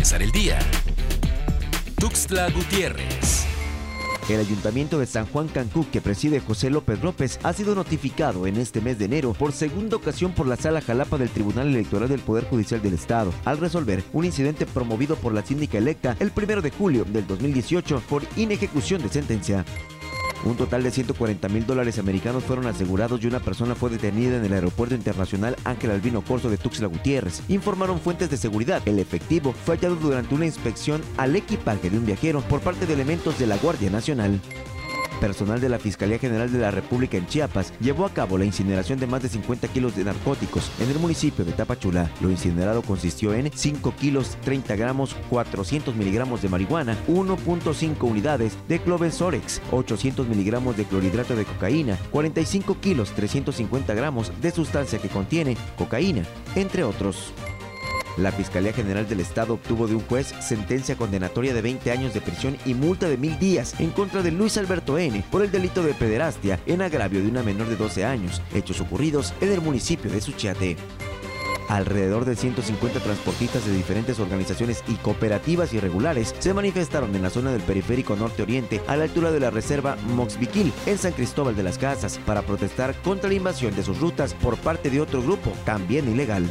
el día. Tuxtla Gutiérrez. El Ayuntamiento de San Juan Cancún, que preside José López López, ha sido notificado en este mes de enero por segunda ocasión por la Sala Jalapa del Tribunal Electoral del Poder Judicial del Estado, al resolver un incidente promovido por la síndica electa el 1 de julio del 2018 por inejecución de sentencia. Un total de 140 mil dólares americanos fueron asegurados y una persona fue detenida en el Aeropuerto Internacional Ángel Albino Corso de Tuxtla Gutiérrez. Informaron fuentes de seguridad. El efectivo fue hallado durante una inspección al equipaje de un viajero por parte de elementos de la Guardia Nacional. Personal de la Fiscalía General de la República en Chiapas llevó a cabo la incineración de más de 50 kilos de narcóticos en el municipio de Tapachula. Lo incinerado consistió en 5 kilos 30 gramos 400 miligramos de marihuana, 1.5 unidades de clobenzorex, 800 miligramos de clorhidrato de cocaína, 45 kilos 350 gramos de sustancia que contiene cocaína, entre otros. La Fiscalía General del Estado obtuvo de un juez sentencia condenatoria de 20 años de prisión y multa de mil días en contra de Luis Alberto N. por el delito de pederastia en agravio de una menor de 12 años, hechos ocurridos en el municipio de Suchiate. Alrededor de 150 transportistas de diferentes organizaciones y cooperativas irregulares se manifestaron en la zona del periférico norte-oriente a la altura de la reserva Moxbiquil en San Cristóbal de las Casas para protestar contra la invasión de sus rutas por parte de otro grupo también ilegal